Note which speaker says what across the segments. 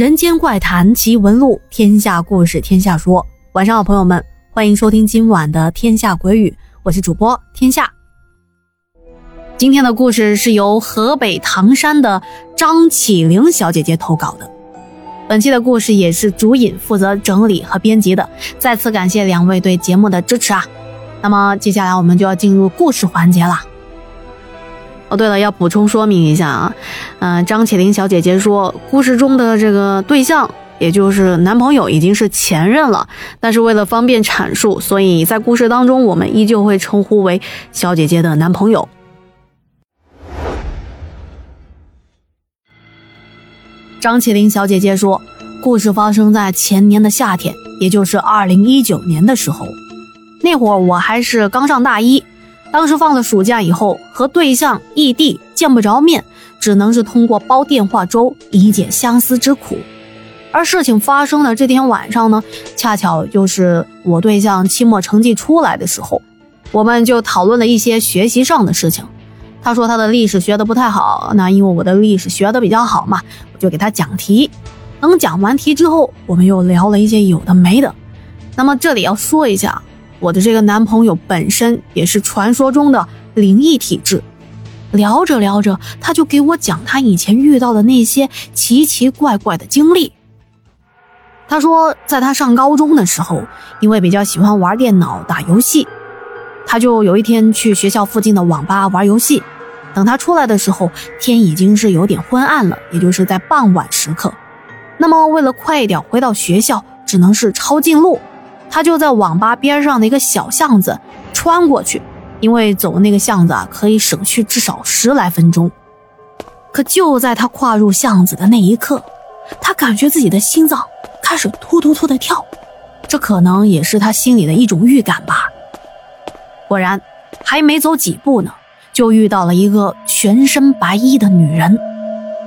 Speaker 1: 人间怪谈奇闻录，天下故事天下说。晚上好，朋友们，欢迎收听今晚的《天下鬼语》，我是主播天下。今天的故事是由河北唐山的张启玲小姐姐投稿的。本期的故事也是主引负责整理和编辑的，再次感谢两位对节目的支持啊！那么接下来我们就要进入故事环节了。哦，对了，要补充说明一下啊，嗯，张起灵小姐姐说，故事中的这个对象，也就是男朋友，已经是前任了。但是为了方便阐述，所以在故事当中，我们依旧会称呼为小姐姐的男朋友。张起灵小姐姐说，故事发生在前年的夏天，也就是二零一九年的时候，那会儿我还是刚上大一。当时放了暑假以后，和对象异地见不着面，只能是通过煲电话粥以解相思之苦。而事情发生的这天晚上呢，恰巧就是我对象期末成绩出来的时候，我们就讨论了一些学习上的事情。他说他的历史学的不太好，那因为我的历史学的比较好嘛，我就给他讲题。等讲完题之后，我们又聊了一些有的没的。那么这里要说一下。我的这个男朋友本身也是传说中的灵异体质，聊着聊着，他就给我讲他以前遇到的那些奇奇怪怪的经历。他说，在他上高中的时候，因为比较喜欢玩电脑、打游戏，他就有一天去学校附近的网吧玩游戏。等他出来的时候，天已经是有点昏暗了，也就是在傍晚时刻。那么，为了快一点回到学校，只能是抄近路。他就在网吧边上的一个小巷子穿过去，因为走那个巷子啊可以省去至少十来分钟。可就在他跨入巷子的那一刻，他感觉自己的心脏开始突突突的跳，这可能也是他心里的一种预感吧。果然，还没走几步呢，就遇到了一个全身白衣的女人，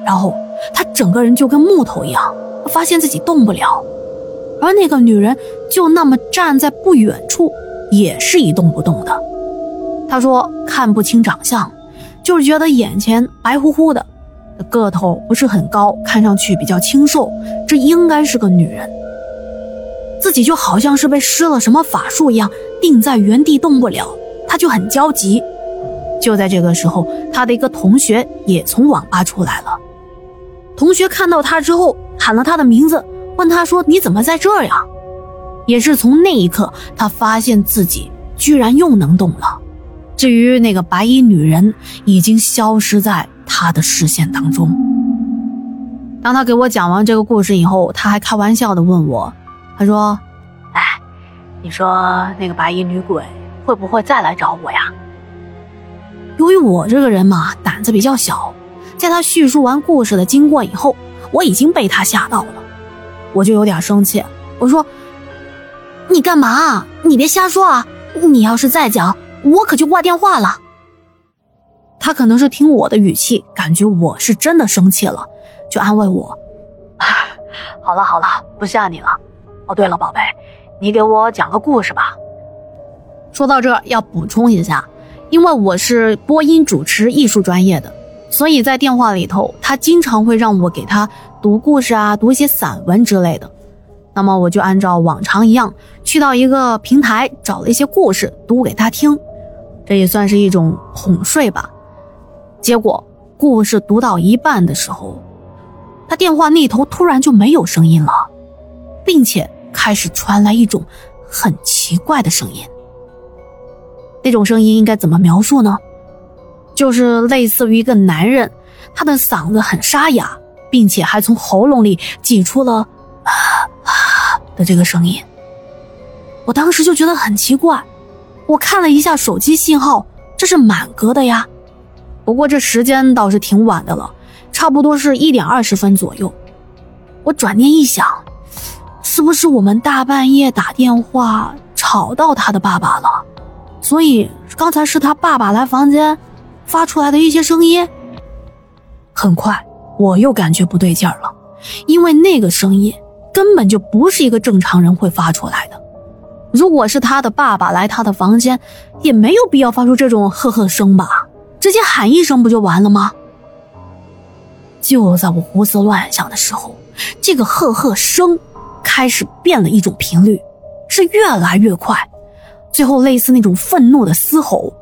Speaker 1: 然后他整个人就跟木头一样，发现自己动不了。而那个女人就那么站在不远处，也是一动不动的。他说看不清长相，就是觉得眼前白乎乎的，个头不是很高，看上去比较清瘦。这应该是个女人。自己就好像是被施了什么法术一样，定在原地动不了。他就很焦急。就在这个时候，他的一个同学也从网吧出来了。同学看到他之后，喊了他的名字。问他说：“你怎么在这呀？”也是从那一刻，他发现自己居然又能动了。至于那个白衣女人，已经消失在他的视线当中。当他给我讲完这个故事以后，他还开玩笑的问我：“他说，哎，你说那个白衣女鬼会不会再来找我呀？”由于我这个人嘛，胆子比较小，在他叙述完故事的经过以后，我已经被他吓到了。我就有点生气，我说：“你干嘛？你别瞎说啊！你要是再讲，我可就挂电话了。”他可能是听我的语气，感觉我是真的生气了，就安慰我：“ 好了好了，不吓你了。哦，对了，宝贝，你给我讲个故事吧。”说到这要补充一下，因为我是播音主持艺术专业的，所以在电话里头，他经常会让我给他。读故事啊，读一些散文之类的，那么我就按照往常一样，去到一个平台找了一些故事读给他听，这也算是一种哄睡吧。结果故事读到一半的时候，他电话那头突然就没有声音了，并且开始传来一种很奇怪的声音。那种声音应该怎么描述呢？就是类似于一个男人，他的嗓子很沙哑。并且还从喉咙里挤出了啊啊的这个声音，我当时就觉得很奇怪。我看了一下手机信号，这是满格的呀。不过这时间倒是挺晚的了，差不多是一点二十分左右。我转念一想，是不是我们大半夜打电话吵到他的爸爸了？所以刚才是他爸爸来房间发出来的一些声音。很快。我又感觉不对劲儿了，因为那个声音根本就不是一个正常人会发出来的。如果是他的爸爸来他的房间，也没有必要发出这种呵呵声吧？直接喊一声不就完了吗？就在我胡思乱想的时候，这个赫赫声开始变了一种频率，是越来越快，最后类似那种愤怒的嘶吼。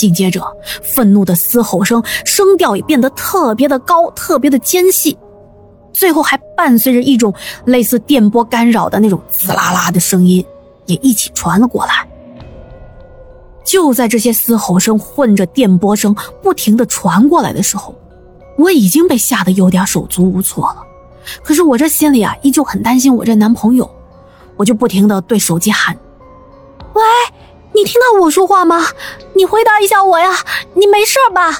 Speaker 1: 紧接着，愤怒的嘶吼声声调也变得特别的高，特别的尖细，最后还伴随着一种类似电波干扰的那种滋啦啦的声音，也一起传了过来。就在这些嘶吼声混着电波声不停的传过来的时候，我已经被吓得有点手足无措了。可是我这心里啊，依旧很担心我这男朋友，我就不停的对手机喊：“喂。”你听到我说话吗？你回答一下我呀！你没事吧？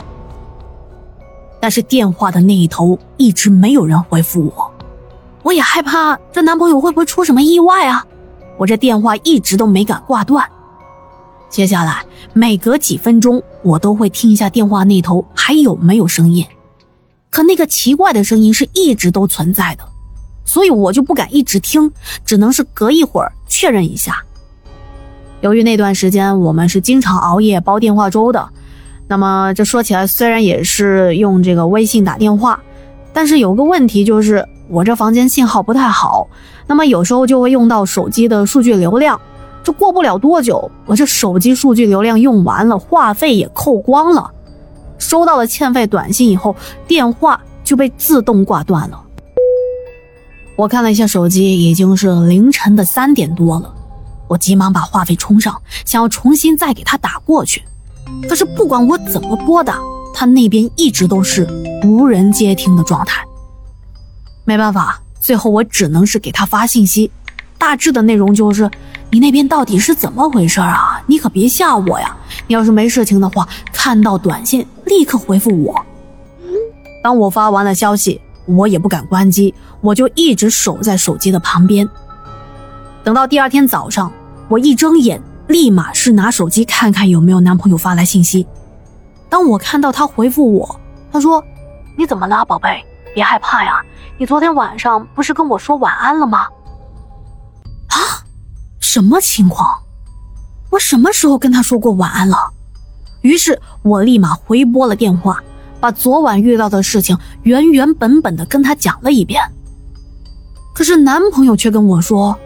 Speaker 1: 但是电话的那一头一直没有人回复我，我也害怕这男朋友会不会出什么意外啊！我这电话一直都没敢挂断。接下来每隔几分钟，我都会听一下电话那头还有没有声音，可那个奇怪的声音是一直都存在的，所以我就不敢一直听，只能是隔一会儿确认一下。由于那段时间我们是经常熬夜煲电话粥的，那么这说起来虽然也是用这个微信打电话，但是有个问题就是我这房间信号不太好，那么有时候就会用到手机的数据流量，这过不了多久，我这手机数据流量用完了，话费也扣光了，收到了欠费短信以后，电话就被自动挂断了。我看了一下手机，已经是凌晨的三点多了。我急忙把话费充上，想要重新再给他打过去，可是不管我怎么拨打，他那边一直都是无人接听的状态。没办法，最后我只能是给他发信息，大致的内容就是：你那边到底是怎么回事啊？你可别吓我呀！你要是没事情的话，看到短信立刻回复我。当我发完了消息，我也不敢关机，我就一直守在手机的旁边，等到第二天早上。我一睁眼，立马是拿手机看看有没有男朋友发来信息。当我看到他回复我，他说：“你怎么了，宝贝？别害怕呀，你昨天晚上不是跟我说晚安了吗？”啊，什么情况？我什么时候跟他说过晚安了？于是我立马回拨了电话，把昨晚遇到的事情原原本本的跟他讲了一遍。可是男朋友却跟我说。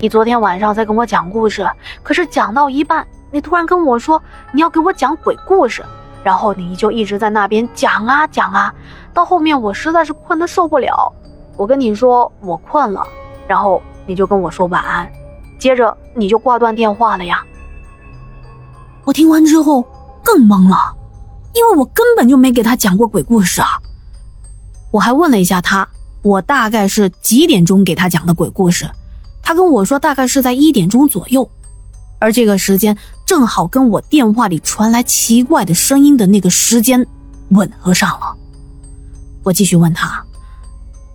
Speaker 1: 你昨天晚上在跟我讲故事，可是讲到一半，你突然跟我说你要给我讲鬼故事，然后你就一直在那边讲啊讲啊，到后面我实在是困得受不了，我跟你说我困了，然后你就跟我说晚安，接着你就挂断电话了呀。我听完之后更懵了，因为我根本就没给他讲过鬼故事啊。我还问了一下他，我大概是几点钟给他讲的鬼故事。他跟我说，大概是在一点钟左右，而这个时间正好跟我电话里传来奇怪的声音的那个时间吻合上了。我继续问他：“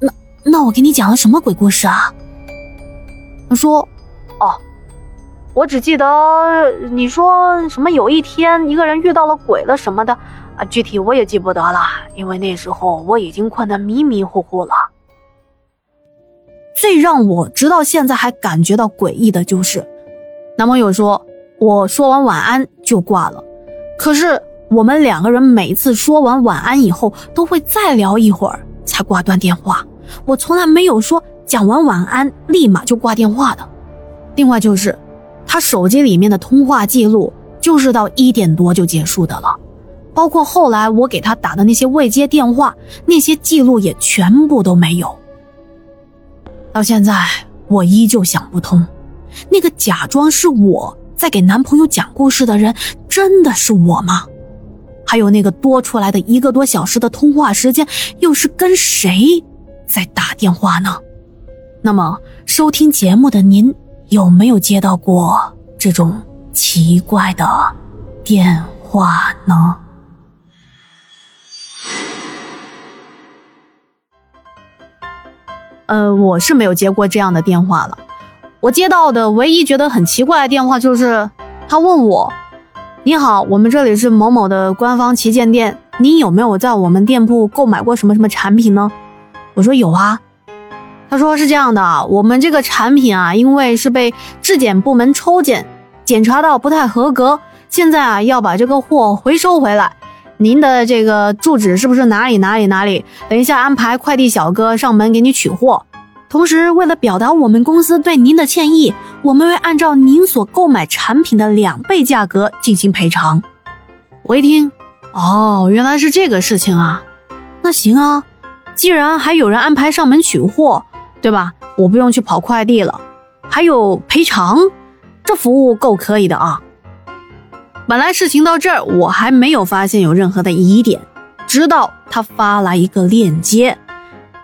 Speaker 1: 那那我给你讲了什么鬼故事啊？”他说：“哦，我只记得你说什么有一天一个人遇到了鬼了什么的啊，具体我也记不得了，因为那时候我已经困得迷迷糊糊了。”最让我直到现在还感觉到诡异的就是，男朋友说我说完晚安就挂了，可是我们两个人每次说完晚安以后都会再聊一会儿才挂断电话，我从来没有说讲完晚安立马就挂电话的。另外就是，他手机里面的通话记录就是到一点多就结束的了，包括后来我给他打的那些未接电话，那些记录也全部都没有。到现在，我依旧想不通，那个假装是我在给男朋友讲故事的人，真的是我吗？还有那个多出来的一个多小时的通话时间，又是跟谁在打电话呢？那么，收听节目的您有没有接到过这种奇怪的电话呢？呃，我是没有接过这样的电话了。我接到的唯一觉得很奇怪的电话就是，他问我：“你好，我们这里是某某的官方旗舰店，您有没有在我们店铺购买过什么什么产品呢？”我说有啊。他说是这样的，我们这个产品啊，因为是被质检部门抽检检查到不太合格，现在啊要把这个货回收回来。您的这个住址是不是哪里哪里哪里？等一下安排快递小哥上门给你取货。同时，为了表达我们公司对您的歉意，我们会按照您所购买产品的两倍价格进行赔偿。我一听，哦，原来是这个事情啊。那行啊，既然还有人安排上门取货，对吧？我不用去跑快递了，还有赔偿，这服务够可以的啊。本来事情到这儿，我还没有发现有任何的疑点，直到他发来一个链接，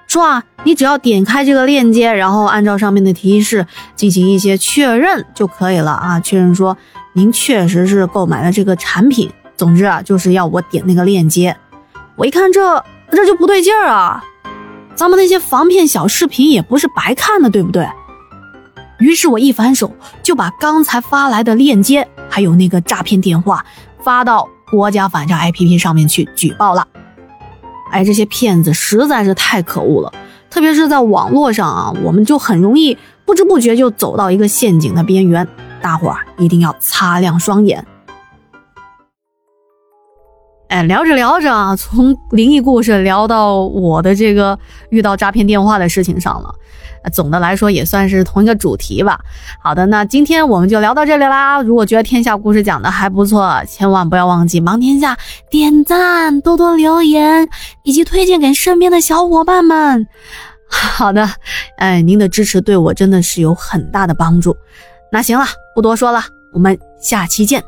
Speaker 1: 说啊，你只要点开这个链接，然后按照上面的提示进行一些确认就可以了啊。确认说您确实是购买了这个产品，总之啊，就是要我点那个链接。我一看这这就不对劲儿啊，咱们那些防骗小视频也不是白看的，对不对？于是我一反手就把刚才发来的链接。还有那个诈骗电话发到国家反诈 APP 上面去举报了。哎，这些骗子实在是太可恶了，特别是在网络上啊，我们就很容易不知不觉就走到一个陷阱的边缘，大伙儿一定要擦亮双眼。哎，聊着聊着啊，从灵异故事聊到我的这个遇到诈骗电话的事情上了。总的来说也算是同一个主题吧。好的，那今天我们就聊到这里啦。如果觉得天下故事讲的还不错，千万不要忘记忙天下点赞、多多留言以及推荐给身边的小伙伴们。好的，哎，您的支持对我真的是有很大的帮助。那行了，不多说了，我们下期见。